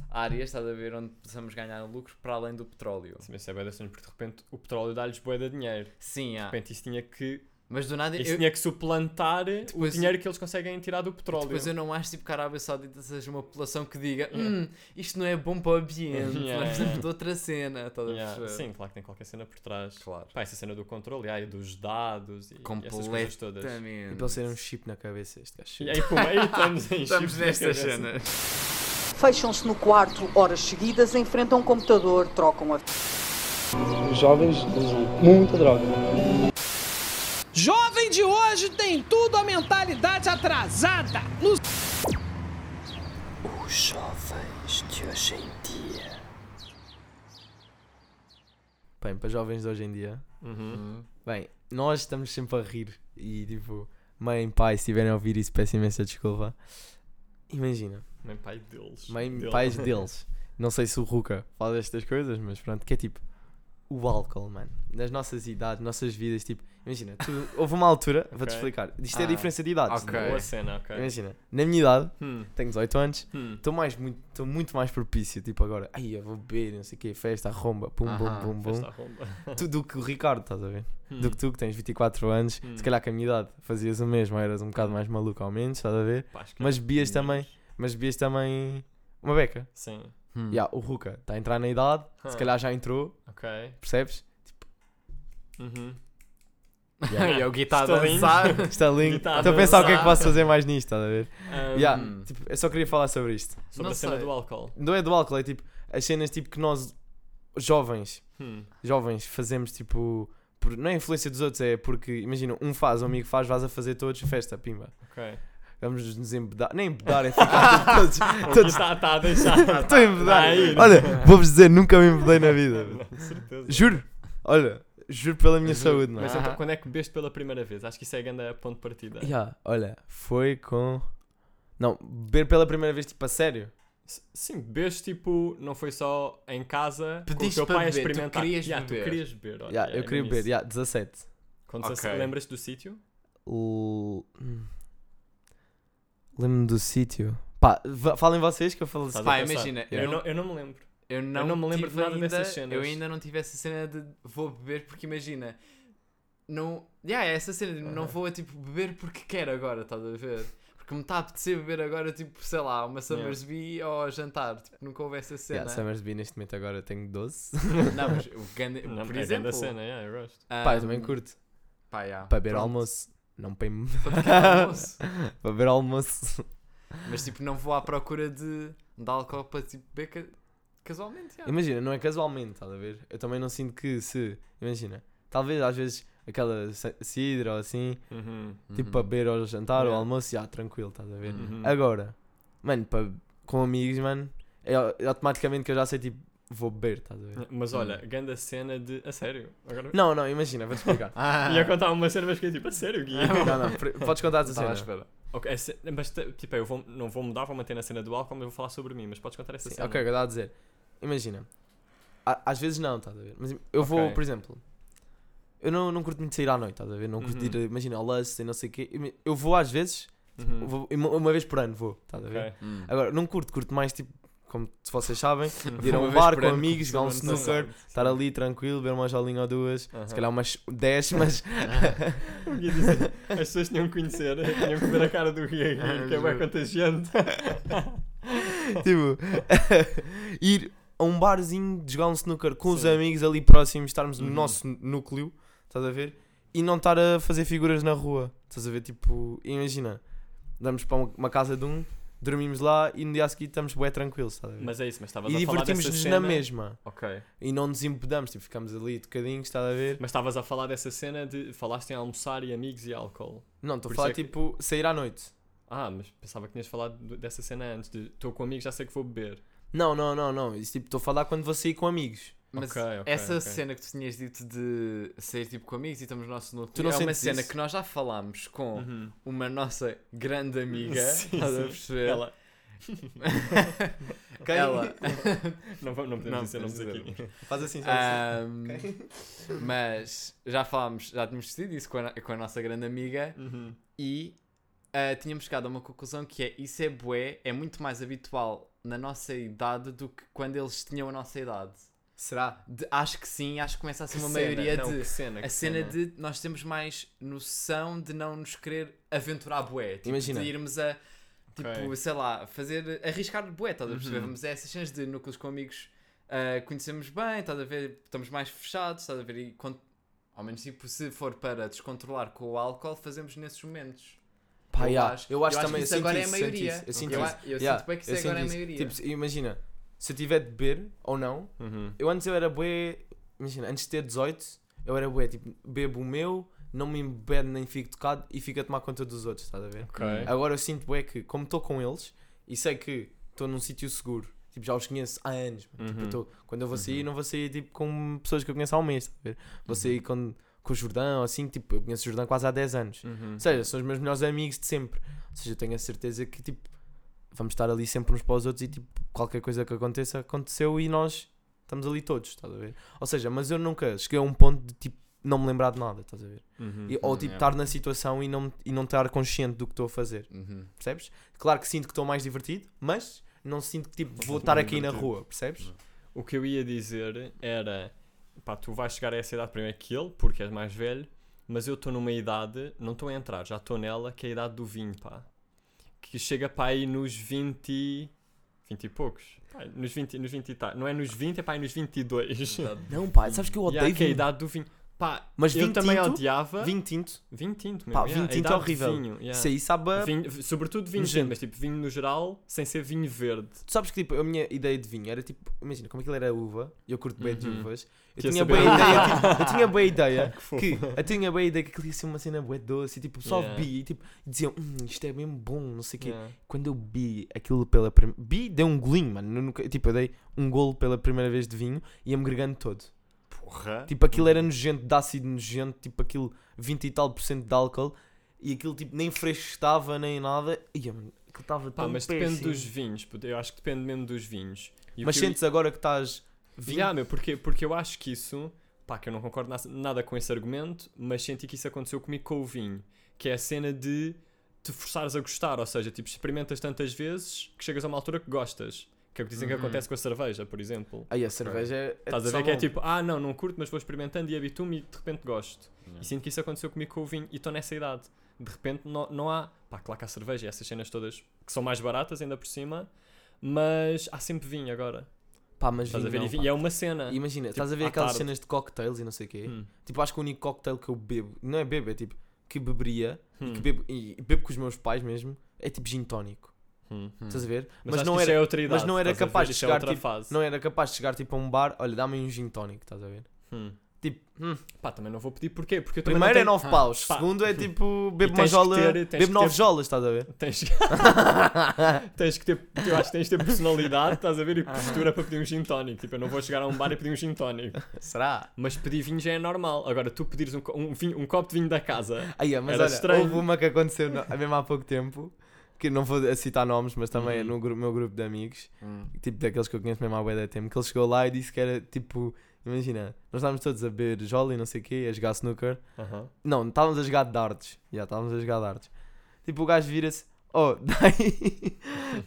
áreas, estás a ver, onde possamos ganhar lucro para além do petróleo. Sim, Isso é cena, porque de repente o petróleo dá-lhes bué de dinheiro. Sim, De repente isso tinha que mas do nada Isso eu, tinha que suplantar Depois- o dinheiro que eles conseguem tirar do petróleo. depois eu não acho tipo, que a Arábia Saudita seja uma população que diga hum, isto não é bom para o ambiente, Yeah, nós precisamos yeah. de outra cena, a Yeah? Sim, claro que tem qualquer cena por trás. Claro. Pá, essa cena do controle yeah, e dos dados e, e essas coisas todas. E para ser um chip na cabeça, este gajo. E aí, pum, aí estamos em Estamos chips na nestas cabeça. cenas. Fecham-se no quarto horas seguidas, enfrentam um computador, trocam a Os jovens usam muita droga. Jovem de hoje tem tudo a mentalidade atrasada. No Os jovens de hoje em dia. Bem, para jovens de hoje em dia. Uhum. Bem, nós estamos sempre a rir. E tipo, mãe, pai, se estiverem a ouvir isso, peço imensa desculpa. Imagina, Mãe pai deles. mãe, Dele. pais [laughs] deles. Não sei se o Ruka fala destas coisas, mas pronto, que é tipo o álcool, mano. Nas nossas idades, nossas vidas, tipo, imagina, tu, houve uma altura, vou-te Ok. explicar. Isto é Ah, a diferença de idades. ok. é? Boa cena, ok. Imagina, na minha idade, Hum, tenho 18 anos, hum. estou mais muito, estou muito mais propício, tipo agora, ai, eu vou beber, não sei o quê, festa, arromba, pum, Aham, bum, bum, bum. Festa à romba. Tu, do que o Ricardo, estás a ver? Hum. Do que tu que tens 24 anos, Hum. se calhar com a minha idade fazias o mesmo, eras um bocado mais maluco ao menos, estás a ver? Mas é bebias também, mas bebias também uma beca. Sim, Hum. Ya, o Ruka está a entrar na idade, se Hum. calhar já entrou, ok. percebes? Uhum. [laughs] e é o guitarra a Estou lindo. dançar. [laughs] Está lindo. Guitarra Estou a pensar o que é que posso fazer mais nisto, estás a ver? Um, Hum. tipo, eu só queria falar sobre isto. Sobre Não a cena sei. do álcool. Não é do álcool, é tipo as cenas tipo que nós, jovens, Hum. jovens, fazemos tipo. Por, não é influência dos outros, é porque, imagina, um faz, um amigo faz, vais a fazer todos, festa, pimba. Ok. Vamos nos embedar. Nem embedar, é ficar [laughs] todos. O todos está tá a deixar. [laughs] Estou a embedar. Olha, vou-vos dizer, nunca me embedei na vida. [laughs] Com certeza. Juro. Olha, juro pela minha Juro. saúde, mano. Mas Ah. então, quando é que bebeste pela primeira vez? Acho que isso é a grande ponto de partida. Ya, olha, foi com. Não, beber pela primeira vez, tipo, a sério. Sim, bebeste tipo, não foi só em casa com o Pediste teu para pai a beber, tu experimentar. querias Ya, beber. Tu querias beber. olha, ya, eu é queria beber, ya, 17. Com 17, Ok. Lembras-te do sítio? L- hum. Lembro-me do sítio. Pá, falem vocês que eu falo assim. A Pá, pensar? imagina, Eu, eu não, eu não me lembro. Eu não, não me lembro de nada ainda, dessas cenas. Eu ainda não tive essa cena de vou beber porque imagina. Não. Yeah, é essa cena de não vou tipo beber porque quero agora, estás a ver? Porque me está a apetecer beber agora, tipo, sei lá, uma Summersby ou ao jantar. Tipo, nunca houve essa cena. Yeah, Summersby neste momento agora tenho 12. Não, mas o grande, Não, por é exemplo. grande cena, yeah, eu gosto. Pá, eu também curto. Pá, yeah, Para beber pronto. almoço. Não para [laughs] Para pequeno almoço. Para [laughs] beber almoço. Mas tipo, não vou à procura de, de álcool para tipo, beber ca- casualmente. yeah. Imagina, não é casualmente, estás a ver? Eu também não sinto que se. Imagina, talvez às vezes aquela ci- cidra ou assim, Uhum. tipo Uhum. para beber ao jantar ou Yeah. almoço, já, tranquilo, estás a ver? Uhum. Agora, mano, para, com amigos, mano, é, é automaticamente que eu já sei, tipo, vou beber, estás a ver? Mas olha, grande a cena de. A sério? Agora. Não, não, imagina, vou-te explicar. [laughs] Ah, Ia contar uma cena, mas fiquei tipo, a sério, Gui? não, não, pre- podes contar a tua Estava à cena. espera. Ok, ce- mas tipo, eu vou, não vou mudar, vou manter na cena do álcool, mas vou falar sobre mim. Mas podes contar essa Sim, cena. ok, o que eu estava a dizer. Imagina, a- às vezes não, estás a ver? Mas eu vou, Ok. por exemplo, eu não, não curto muito sair à noite, estás a ver? Não curto Uhum. ir, imagina, ao Lust e não sei o quê. Eu vou às vezes, Uhum. vou- uma, uma vez por ano vou, estás a ver? Ok. Hum. Agora, não curto, curto mais tipo, como se vocês sabem, de ir a um bar com amigos, jogar um snooker, estar ali tranquilo, beber uma jolinha ou duas, Aham. se calhar umas 10, [laughs] mas [laughs] disse, As pessoas tinham que conhecer, tinham que ver a cara do Gui, Ah, que é bem contagiante. [laughs] tipo, ir a um barzinho, jogar um snooker com os Sim. amigos ali próximos, estarmos no Uhum. nosso núcleo, estás a ver? E não estar a fazer figuras na rua, estás a ver? Tipo, imagina, damos para uma casa de um, dormimos lá e no dia a seguir estamos bem tranquilos, estás a ver? Mas é isso, mas estavas e a falar dessa divertimos-nos cena... na mesma. Ok. E não nos impedamos, tipo, ficamos ali tocadinhos, estás a ver? Mas estavas a falar dessa cena de... Falaste em almoçar e amigos e álcool. Não, estou Por a falar é que- tipo, sair à noite. Ah, mas pensava que tinhas falado do- dessa cena antes, de estou com amigos, já sei que vou beber. Não, não, não, não. Isso tipo, estou a falar quando vou sair com amigos. Mas Ok, ok, essa ok. cena que tu tinhas dito de sair tipo com amigos e estamos no nosso núcleo Tu não é uma cena isso? que nós já falámos com Uhum. uma nossa grande amiga. [laughs] Sim, estás a sim. perceber? Ela... [laughs] Quem? Ela. [laughs] Não, não podemos Não dizer nomes aqui. Faz assim, Ahm, Mas já falámos, já tínhamos decidido isso com a, com a nossa grande amiga Uhum. e ah, tínhamos chegado a uma conclusão que é isso é bué, é muito mais habitual na nossa idade do que quando eles tinham a nossa idade. Será? De- acho que sim, acho que começa a ser Que uma cena? maioria Não, de. que cena, A que cena de nós temos mais noção de não nos querer aventurar bué. Tipo, Imagina. De irmos a, tipo, Ok. sei lá, fazer, arriscar bué, estás a perceber? Uhum. Vamos a essas cenas de núcleos com amigos, ah, conhecemos bem, estás a ver? Estamos mais fechados, estás a ver? E con- ao menos tipo, se for para descontrolar com o álcool, fazemos nesses momentos. Pá, Eu yeah. acho- eu acho eu acho também que isso agora é a isso, maioria. sinto isso, Eu sinto Eu, isso. a- eu Yeah, sinto bem que isso eu agora é a maioria. Tipo, imagina, se eu tiver de beber ou não, Uhum. eu antes eu era bué, imagina, antes de ter 18, eu era bué, tipo, bebo o meu, não me embedo nem fico tocado e fico a tomar conta dos outros, estás a ver? Ok. Agora eu sinto bué que, como estou com eles e sei que estou num sítio seguro, tipo, já os conheço há anos, mano. Tipo, Uhum. eu tô- quando eu vou sair, Uhum. não vou sair tipo, com pessoas que eu conheço há um mês, estás a ver? Vou sair com, com o Jordão, assim, tipo, eu conheço o Jordão quase há 10 anos. Uhum. Ou seja, são os meus melhores amigos de sempre. Ou seja, eu tenho a certeza que tipo, vamos estar ali sempre uns para os outros e tipo, qualquer coisa que aconteça, aconteceu e nós estamos ali todos, estás a ver? Ou seja, mas eu nunca cheguei a um ponto de tipo, não me lembrar de nada, estás a ver? Uhum. E- ou Uhum, tipo, é. estar na situação e não, e não estar consciente do que estou a fazer, Uhum. percebes? Claro que sinto que estou mais divertido, mas não sinto que tipo, Não vou estar aqui na divertido. rua, percebes? O que eu ia dizer era: pá, tu vais chegar a essa idade primeiro que ele, porque és mais velho, mas eu estou numa idade, não estou a entrar, já estou nela, que é a idade do vinho, pá. Que chega para aí nos 20. E- 20 e poucos. Pá, nos 20, nos 20 e tal. Não é nos 20, é para aí nos 22. Não, pá, sabes que eu [laughs] odeio que é a vinho. idade do vinho. Pá, Mas eu vinho também tinto, odiava. Vinho tinto, Vinho tinto, Pá, mesmo. vinho yeah, tinto é de horrível. Vinho, yeah. isso aí sabe a... Vinho- sobretudo vinho tinto, mas tipo vinho no geral, sem ser vinho verde. Tu sabes que tipo, a minha ideia de vinho era tipo, imagina, como aquilo era uva, eu curto bem de Uhum. uvas, eu Que tinha saber- bem a ideia, tipo, eu tinha bem a ideia [laughs] Que eu tinha bem a ideia que aquilo ia ser uma cena bué doce, e tipo, pessoal Yeah. e tipo, diziam, hum, isto é mesmo bom, não sei o quê. Yeah. Quando eu bi aquilo pela primeira, bi, dei um golinho, mano, eu nunca, tipo, eu dei um golo pela primeira vez de vinho, e ia-me gregando todo. Porra. Tipo, aquilo era nojento, de ácido nojento, tipo, aquilo 20 e tal por cento de álcool, e aquilo tipo, nem fresco estava, nem nada, ia, mano, aquilo estava Pá, tão mas depende péssimo. dos vinhos, puto, eu acho que depende mesmo dos vinhos. E Mas que eu- sentes agora que estás vinho, Yeah, meu, porque, porque eu acho que isso, pá, que eu não concordo na- nada com esse argumento, mas senti que isso aconteceu comigo com o vinho, que é a cena de te forçares a gostar, ou seja, tipo, experimentas tantas vezes que chegas a uma altura que gostas. Que é o que dizem que Uhum. acontece com a cerveja, por exemplo. Aí a cerveja é. é Estás a ver que é tipo, ah, não, não curto, mas vou experimentando e habituo-me e de repente gosto. Yeah. E sinto que isso aconteceu comigo com o vinho e estou nessa idade. De repente não, não há. Pá, claro que há cerveja e essas cenas todas que são mais baratas ainda por cima, mas há sempre vinho agora. Pá, mas Estás a vinho ver? não, e e é uma cena. Imagina, estás a ver aquelas tarde. cenas de cocktails e não sei o quê? Hum, Tipo, acho que o único cocktail que eu bebo, não é bebo, é tipo, que beberia, hum, que bebo, e bebo com os meus pais mesmo, é tipo gin tónico. Hum. Estás a ver? Mas, Mas, não que era, é mas não era ver? capaz de é chegar, outra tipo, fase. não era capaz de chegar tipo a um bar, olha, dá-me um gin tónico, estás a ver? Hum. Tipo, hum, Pá, também não vou pedir porquê? Porque primeiro é não 9 paus, Pá. segundo é tipo, [laughs] bebo uma que jola, ter- bebo que 9 ter- jolas, estás a ver? tenho... tens... [laughs] tens que ter. Eu acho que tens de ter personalidade, estás a ver? E postura para pedir um gin tónico. Tipo, eu não vou chegar a um bar e pedir um gin tónico. Será? Mas pedir vinho já é normal. Agora, tu pedires um, um, vinho- um copo de vinho da casa. Aí, mas Era olha, estranho. houve uma que aconteceu no, mesmo há pouco tempo, que não vou citar nomes, mas também é Uhum. no meu grupo de amigos, Hum. tipo daqueles que eu conheço mesmo há bué tempo, que ele chegou lá e disse que era tipo, imagina, nós estávamos todos a beber jola e não sei o quê, a jogar snooker. Aham. Não, estávamos a jogar darts. Já, estávamos a jogar darts. Tipo, o gajo vira-se, oh, [laughs] dai,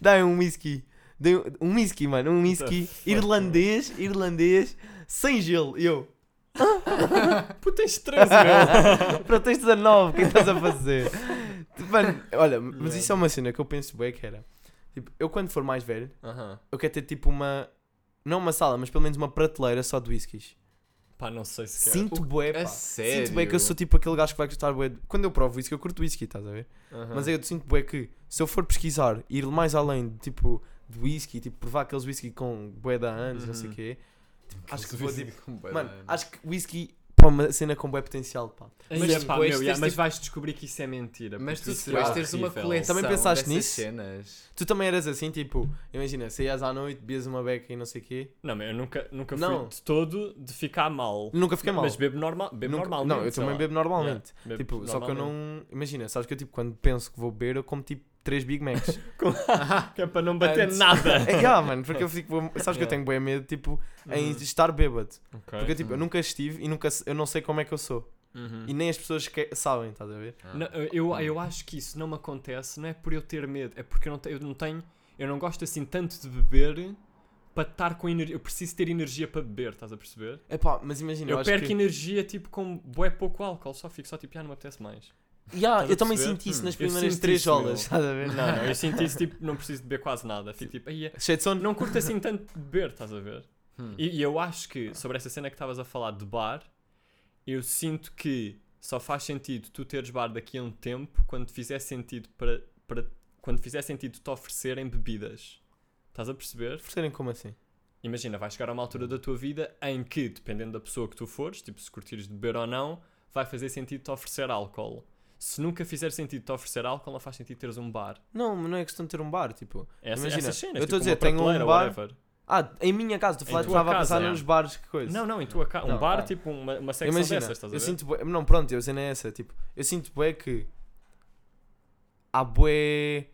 dai um whisky. Dai um- whisky, mano, um whisky irlandês, irlandês, sem gelo. E eu, [laughs] Pô, tens 13, meu. [laughs] para tens 19, o é que estás a fazer? Tipo, Mano, olha, mas isso é uma cena que eu penso bem que era. Tipo, eu quando for mais velho, Aham. eu quero ter tipo uma, não uma sala, mas pelo menos uma prateleira só de whiskies. Pá, não sei se quer. Sinto bué, pá. sério? Sinto bué que eu sou tipo aquele gajo que vai gostar bué. de- Quando eu provo whisky, eu curto whisky, estás a ver? Aham. Mas eu sinto bué que se eu for pesquisar, ir mais além de tipo de whisky, tipo provar aqueles whisky com bué de anos, não sei o Uhum. quê, acho que vou tipo. Mano, acho que whisky para uma cena com bué potencial, pá. Mas, Mas pá, depois meu, yeah, mas tipo- vais descobrir que isso é mentira. Mas tu depois é teres uma coleção Também pensaste nisso? cenas. Tu também eras assim, tipo, imagina, saías à noite, bebias uma beca e não sei o quê. Não, mas eu nunca, nunca Não. fui de todo de ficar mal. Nunca fiquei mal. Mas bebo, normal, bebo Nunca- normalmente. Não, eu também lá. bebo normalmente. Yeah, bebo Tipo, só que eu normalmente. não. Imagina, sabes que eu tipo, quando penso que vou beber, eu como tipo 3 Big Macs. [laughs] [laughs] que é para não bater Antes. nada. é, yeah, mano, porque eu fico. Sabes que eu Yeah. tenho bem medo, tipo, em Uhum. estar bêbado. Ok. Porque tipo, eu Uhum. nunca estive e nunca, eu não sei como é que eu sou. Uhum. E nem as pessoas que sabem, estás a ver? Não, eu, eu acho que isso não me acontece, não é por eu ter medo, é porque eu não, te- eu não tenho, eu não gosto assim tanto de beber para estar com energia. Eu preciso ter energia para beber, estás a perceber? Epá, mas imagina, eu, Eu, acho perco que... energia tipo com bué pouco álcool, só fico só tipo, já não me apetece mais. Yeah, eu também senti isso Hum. nas primeiras sinto 3 isso, meu. jolas, estás a ver? Não, não, eu [laughs] sinto isso tipo, não preciso de beber quase nada. Fico tipo, aí sono. não curto assim tanto de beber, estás a ver? Hum. E, e eu acho que sobre essa cena que estavas a falar de bar, eu sinto que só faz sentido tu teres bar daqui a um tempo quando fizer sentido para, para quando fizer sentido te oferecerem bebidas. Estás a perceber? Oferecerem como assim? Imagina, vai chegar a uma altura da tua vida em que, dependendo da pessoa que tu fores, tipo se curtires de beber ou não, vai fazer sentido te oferecer álcool. Se nunca fizer sentido te oferecer álcool, não faz sentido teres um bar. Não, mas não é questão de ter um bar, tipo... Essa, Imagina, cenas, eu estou a tipo dizer, uma tenho um bar-. Ah, em minha casa, tu estava a casa, pensar é. nos bares, que coisa. Não, não, em tua casa. Um Não, bar, ah. tipo uma, uma secção Imagina, dessas, estás a eu ver? sinto bué, não, pronto, eu cena é essa, tipo, eu sinto bué que há bué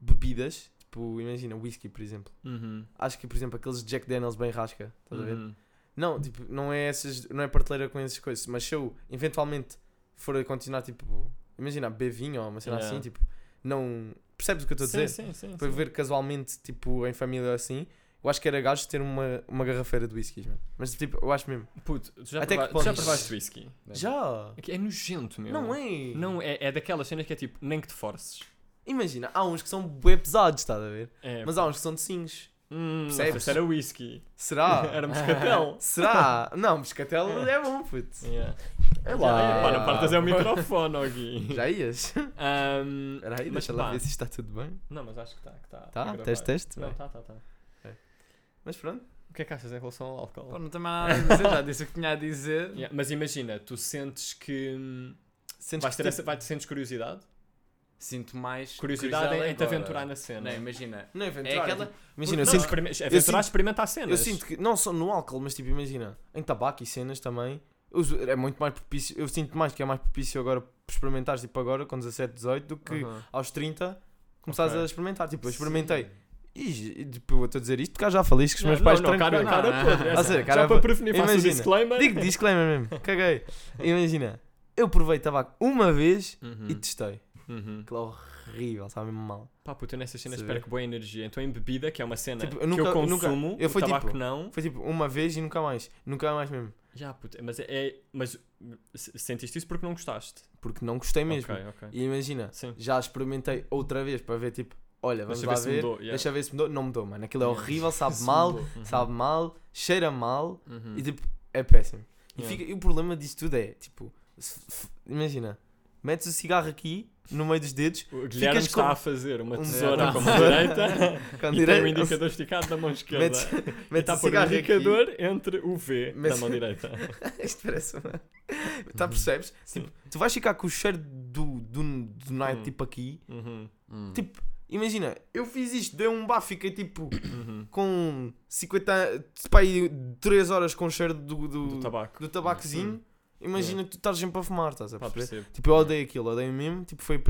bebidas, tipo, imagina, whisky, por exemplo. Uhum. Acho que, por exemplo, aqueles Jack Daniels bem rasca, estás a ver? Uhum. Não, tipo, não é essas, não é prateleira com essas coisas, mas se eu eventualmente for a continuar, tipo, imagina, beber vinho ou uma cena Yeah. assim, tipo, não, percebes o que eu estou a dizer? sim, sim. Para sim. ver casualmente, tipo, em família assim, eu acho que era gajo ter uma, uma garrafeira de whiskies, mano. Mas, tipo, eu acho mesmo. Puto, tu já, Até que prova- tu já ponto? provaste whisky? Já! É que É nojento, meu. Não é? Não, é, é daquelas cenas que é tipo, nem que te forces. Imagina, há uns que são bué pesados, estás a ver? É, Mas há uns que são de cinhos. hum, percebes? se era whisky. Será? [laughs] Era moscatel. [laughs] Será? Não, moscatel é bom, puto. Yeah. É lá. pá, não partas é o microfone, ó Gui. Já ias? Ahm, Espera aí, mas deixa lá pá, ver se está tudo bem. Não, mas acho que está. Que tá, Tá? Teste, teste? Não, Vai. tá, tá, tá. Mas pronto. O que é que achas em relação ao álcool? Pô, não tem mais nada a dizer, já disse o que tinha a dizer. Yeah, mas imagina, tu sentes que. Sentes Vais que ter tipo- essa, vai, sentes curiosidade? Sinto mais Curiosidade em, em te aventurar na cena. Não, imagina. Não é É aventurar. aquela... tipo, imagina, eu não, sinto, eu aventurar, sinto- experimentar cenas. eu sinto que, não só no álcool, mas tipo, imagina, em tabaco e cenas também, é muito mais propício, eu sinto mais que é mais propício agora experimentar, tipo agora, com 17, 18, do que Aham. aos 30 começares Ok. a experimentar. Tipo, eu experimentei. E, e, tipo, estou a dizer isto porque já falei isto com os meus Não, pais não, não, cara, cara Não, podre. não. essa. Ah, Já cara para podre. prevenir, faço Imagina, disclaimer. Digo disclaimer mesmo, caguei. Imagina, eu provei tabaco uma vez Uhum. e testei. Uhum. Aquilo é horrível, sabe mesmo mal. Pá, puta, eu nessas cenas ver? perco boa energia. Então em bebida, que é uma cena Tipo, eu que nunca- eu eu nunca- consumo, eu o fui tabaco tipo- não. Foi tipo uma vez e nunca mais. Nunca mais mesmo. Já, puta, mas é, é- Mas se- sentiste isso porque não gostaste. Porque não gostei mesmo. Ok, ok. E imagina, Sim. já experimentei outra vez para ver tipo, olha, vamos Deixa lá ver se ver, mudou, yeah. deixa ver se mudou. Não mudou, mano. Aquilo é horrível, [laughs] sabe Se mal. Uhum. sabe mal, cheira mal Uhum. e tipo, é péssimo. E, Yeah. fica- e o problema disto tudo é, tipo, se- imagina, metes o cigarro aqui no meio dos dedos, O Guilherme ficas está com- a fazer uma um- tesoura com a mão direita [laughs] com e tem o direita, indicador esticado da mão esquerda. metes, metes está pôr o cigarro aqui. indicador entre o V da Mas- mão direita. [laughs] Isto parece uma... Tá, percebes? Tipo, tu vais ficar com o cheiro do, do, do night, Hum. tipo, aqui. Uhum. Hum. Tipo, imagina, eu fiz isto, dei um bafo, fiquei tipo Uhum. com 50... Pá, aí 3 horas com o cheiro do, do, Do tabaco. do tabacozinho. Imagina que tu estás sempre a fumar, estás a perceber? percebo. Tipo, eu odeio aquilo, odeio mesmo. Tipo, foi,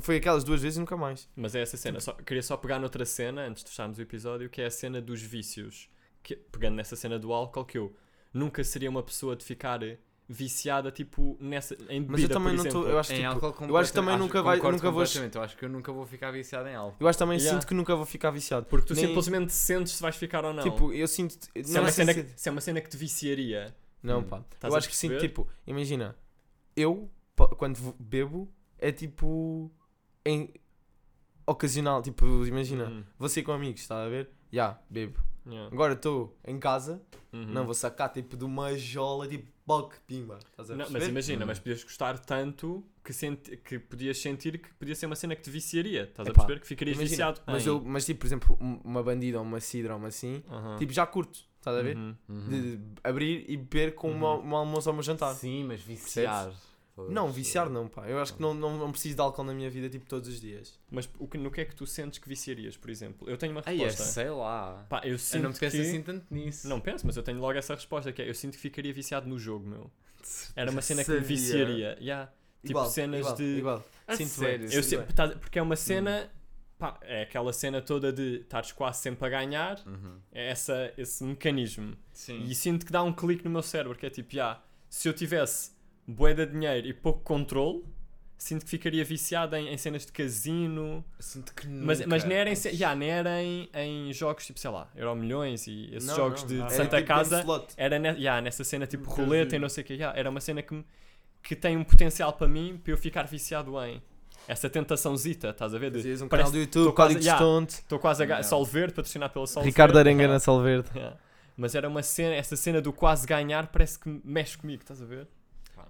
foi aquelas duas vezes e nunca mais. Mas é essa cena. Só, queria só pegar noutra cena, antes de fecharmos o episódio, que é a cena dos vícios. Que, pegando nessa cena do álcool, que eu nunca seria uma pessoa de ficar viciada, tipo, nessa, em bebida, Mas eu também por não exemplo. estou. Eu acho, Em tipo, álcool eu acho que também completamente- nunca vai- nunca vou-. Eu acho que eu nunca vou ficar viciado em álcool. eu acho que também Yeah. sinto que nunca vou ficar viciado. Porque tu Nem- simplesmente sentes se vais ficar ou não. Tipo, eu sinto. se, não é uma é cena, se é uma cena que te viciaria. Não, Hum. pá. Eu a acho que perceber? tipo, imagina, eu, quando bebo, é tipo. Em. ocasional. Tipo, imagina, Uhum. vou sair com amigos, está a ver? Já, bebo. Yeah. Agora estou em casa, Uhum. não vou sacar tipo de uma jola, tipo, boc, pimba. A Não, mas imagina, Hum. mas podias gostar tanto que, senti que podias sentir que podia ser uma cena que te viciaria. Estás a Epá, perceber? Que ficarias Imagina, viciado. Mas, eu, mas tipo, por exemplo, um- uma bandida ou uma cidra ou uma assim, Aham. tipo, já curto, estás a ver? Uhum. Uhum. De abrir e beber com uma, Uhum. um almoço ou um jantar. Sim, mas viciar. Não, viciar não, pá. Eu acho que não, não, não preciso de álcool na minha vida, tipo, todos os dias. Mas o que, no que é que tu sentes que viciarias, por exemplo? Eu tenho uma Ai, é, resposta. sei lá. Pá, eu Eu não penso que... assim tanto nisso. Não penso, mas eu tenho logo essa resposta que é eu sinto que ficaria viciado no jogo, meu. [laughs] Era uma cena que me viciaria. Yeah. Tipo cenas igual, de. Igual. Sinto sério? bem. Eu tá- porque é uma cena. Pá, é aquela cena toda de estares quase sempre a ganhar. Uhum. É essa, esse mecanismo. Sim. E sinto que dá um clique no meu cérebro, que é tipo, já, se eu tivesse bué de dinheiro e pouco controle, sinto que ficaria viciado em, em cenas de casino. Sinto que Mas, mas nunca. não era, em, já, não era em, em jogos tipo, sei lá, Euro Milhões e esses Não, jogos não, de, de Era Santa tipo Casa. slot. Era ne, já, nessa cena tipo Nunca roleta e não sei o que. já, era uma cena que, que tem um potencial para mim para eu ficar viciado em. Essa tentaçãozita, estás a ver? De, Fazias um parece- canal do YouTube, código yeah. Stonte, Estou quase a. Solverde, patrocinado pela Solverde. Ricardo Arenga yeah. na Solverde. Yeah. Mas era uma cena, essa cena do quase ganhar parece que mexe comigo, estás a ver?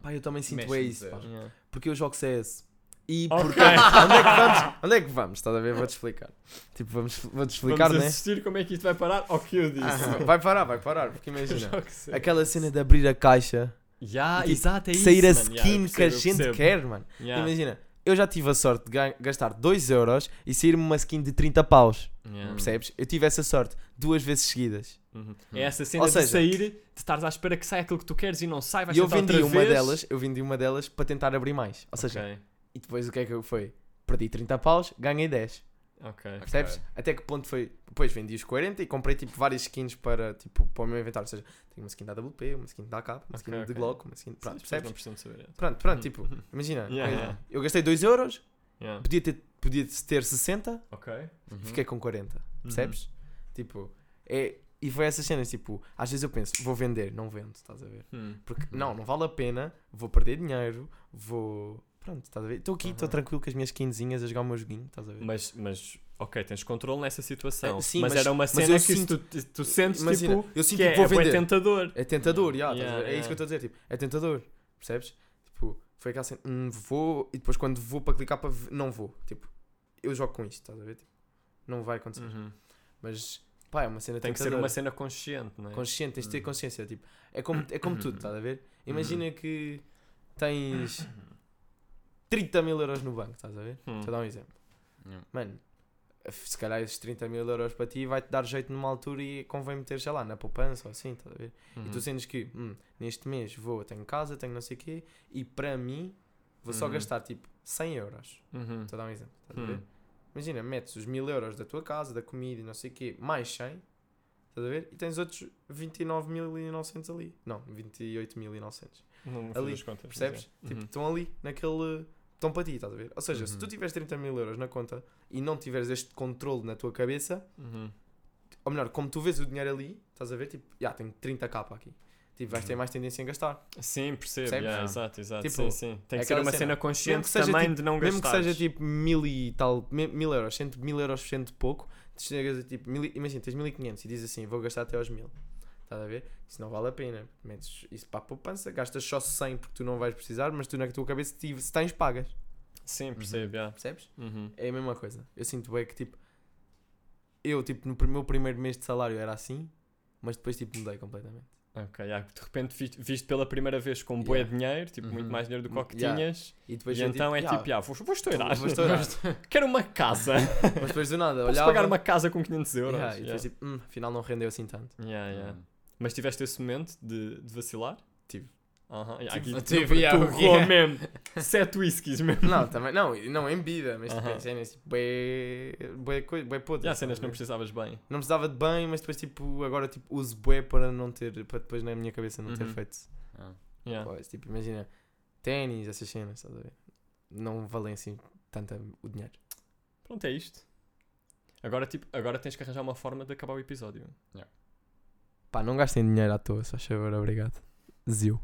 Pá, eu também sinto é isso. Yeah. Porque eu jogo CS. E porque... [laughs] onde é que vamos? Onde é que vamos? Estás a ver? Vou-te explicar. Tipo, vamos, vou-te explicar, Vamos né? assistir como é que isto vai parar ao que eu disse. Ah, vai parar, vai parar. Porque [laughs] imagina, aquela cena de abrir a caixa, Ya, tipo, exato, é isso, sair a skin que a gente quer, mano. Imagina, eu já tive a sorte de ga- gastar 2 euros e sair-me uma skin de 30 paus. Ya. Percebes? Eu tive essa sorte duas vezes seguidas. Uhum. É essa cena Ou de seja- sair, de estares à espera que saia aquilo que tu queres e não sai, vais eu vendi outra uma vez. delas, eu vendi uma delas para tentar abrir mais. Ou seja, Ok, e depois o que é que foi? Perdi 30 paus, ganhei 10. Ok. Percebes? Ok. Até que ponto foi? Depois vendi os 40 e comprei tipo várias skins para, tipo, para o meu inventário. Ou seja, tenho uma skin da AWP, uma skin da AK, uma skin Ok, de. Glock, uma skin. Pronto, pessoas não percebes? precisam saber. Pronto, pronto, tipo, [laughs] imagina. Yeah, coisa. yeah. Eu gastei 2 euros, Ya. podia ter, podia ter 60, Ok. Uhum. fiquei com 40. Uhum. Percebes? Tipo, é. E foi essas cenas, tipo, às vezes eu penso, vou vender, não vendo, estás a ver? Hum. Porque não, não vale a pena, vou perder dinheiro, vou. Pronto, estás a ver? Estou aqui, estou Aham. tranquilo com as minhas skinzinhas a jogar o meu joguinho, estás a ver? Mas, mas, ok, tens controle nessa situação. É, sim, mas, mas- era uma cena que sinto- tu, tu sentes, Imagina, tipo, eu sinto que que é, vou é vender. tentador. É tentador, já, estás a Yeah, ver? é isso yeah. que eu estou a dizer, tipo, é tentador, percebes? Tipo, foi aquela cena, hum, vou, e depois quando vou para clicar para v- não vou, tipo, eu jogo com isto, estás a ver? Tipo, não vai acontecer. Uhum. Mas, pá, é uma cena Tem que ser tentadora. uma cena consciente, não é? consciente, tens de ter Uhum. consciência, tipo, é como, é como tudo, [clears throat] estás a ver? Imagina que tens [clears throat] 30 mil euros no banco, estás a ver? Hum. Vou dar um exemplo. Yeah. Mano, se calhar esses 30 mil euros para ti vai-te dar jeito numa altura e convém meter, sei lá, na poupança ou assim, estás a ver? E Uhum. tu sentes que hum, neste mês vou, tenho casa, tenho não sei o quê, e para mim vou só Uhum. gastar tipo 100 euros. Uhum. Estou a dar um exemplo, estás a Hum. ver? Imagina, metes os 1000 euros da tua casa, da comida e não sei o quê, mais 100, estás a ver? E tens outros 29.900 ali. Não, 28.900. Não, não Ali, contas, Percebes? é. Tipo, Uhum. estão ali, naquele estão para ti, estás a ver? Ou seja, se Uhum. tu tiveres 30 mil euros na conta e não tiveres este controle na tua cabeça, Uhum. ou melhor, como tu vês o dinheiro ali, estás a ver? Tipo, já, tenho 30k aqui. Tipo, vais ter Uhum. mais tendência em gastar. Sim, percebo. Percebes? yeah, Ah. exato, exato. Tipo, sim, sim. Tem é que ser uma cena. cena consciente seja, também tipo, de não Mesmo gastar. que seja tipo mil e tal, mi- mil euros, cento, mil euros sendo pouco, chegas a tipo, mil, imagina, tens 1500 e dizes assim, vou gastar até aos mil. Estás a ver? Isso não vale a pena. Metes isso para a poupança, gastas só 100 porque tu não vais precisar, mas tu na tua cabeça, se tens, pagas. Sim, percebo, yeah. Percebes? Uhum. É a mesma coisa. Eu sinto bem que tipo, eu tipo, no meu primeiro mês de salário era assim, mas depois tipo mudei completamente. Ok, yeah. de repente viste, viste pela primeira vez com bué Yeah. dinheiro, tipo, muito Uhum. mais dinheiro do que o que Yeah. tinhas, E depois e então é "Ya, tipo, yeah, vou, vou estourar. vou estourar." [laughs] Quero uma casa. mas depois do nada, olhava. pagar uma casa com 500 euros. E depois tipo, hum, afinal não rendeu assim tanto. Yeah, yeah. Hum. Mas tiveste esse momento de, de vacilar? Tive. Aham, yeah, Tive- aqui tive, tu, yeah, tu [laughs] quê? rolou mesmo. Sete whiskies mesmo. Não, também, não, não em bebida, mas tipo, Aham. em cenas tipo, bué, bué. E há estás cenas que não precisavas bem. Não precisava de bem, mas depois tipo, agora tipo, uso bué para não ter, para depois na minha cabeça não ter Uhum. feito. Ah. Yeah. Pois, tipo, imagina, ténis, essas cenas, estás a ver? Não valem assim tanto o dinheiro. Pronto, é isto. Agora, tipo, agora tens que arranjar uma forma de acabar o episódio. Pá, não gastem dinheiro à toa, só favor, obrigado. Zio.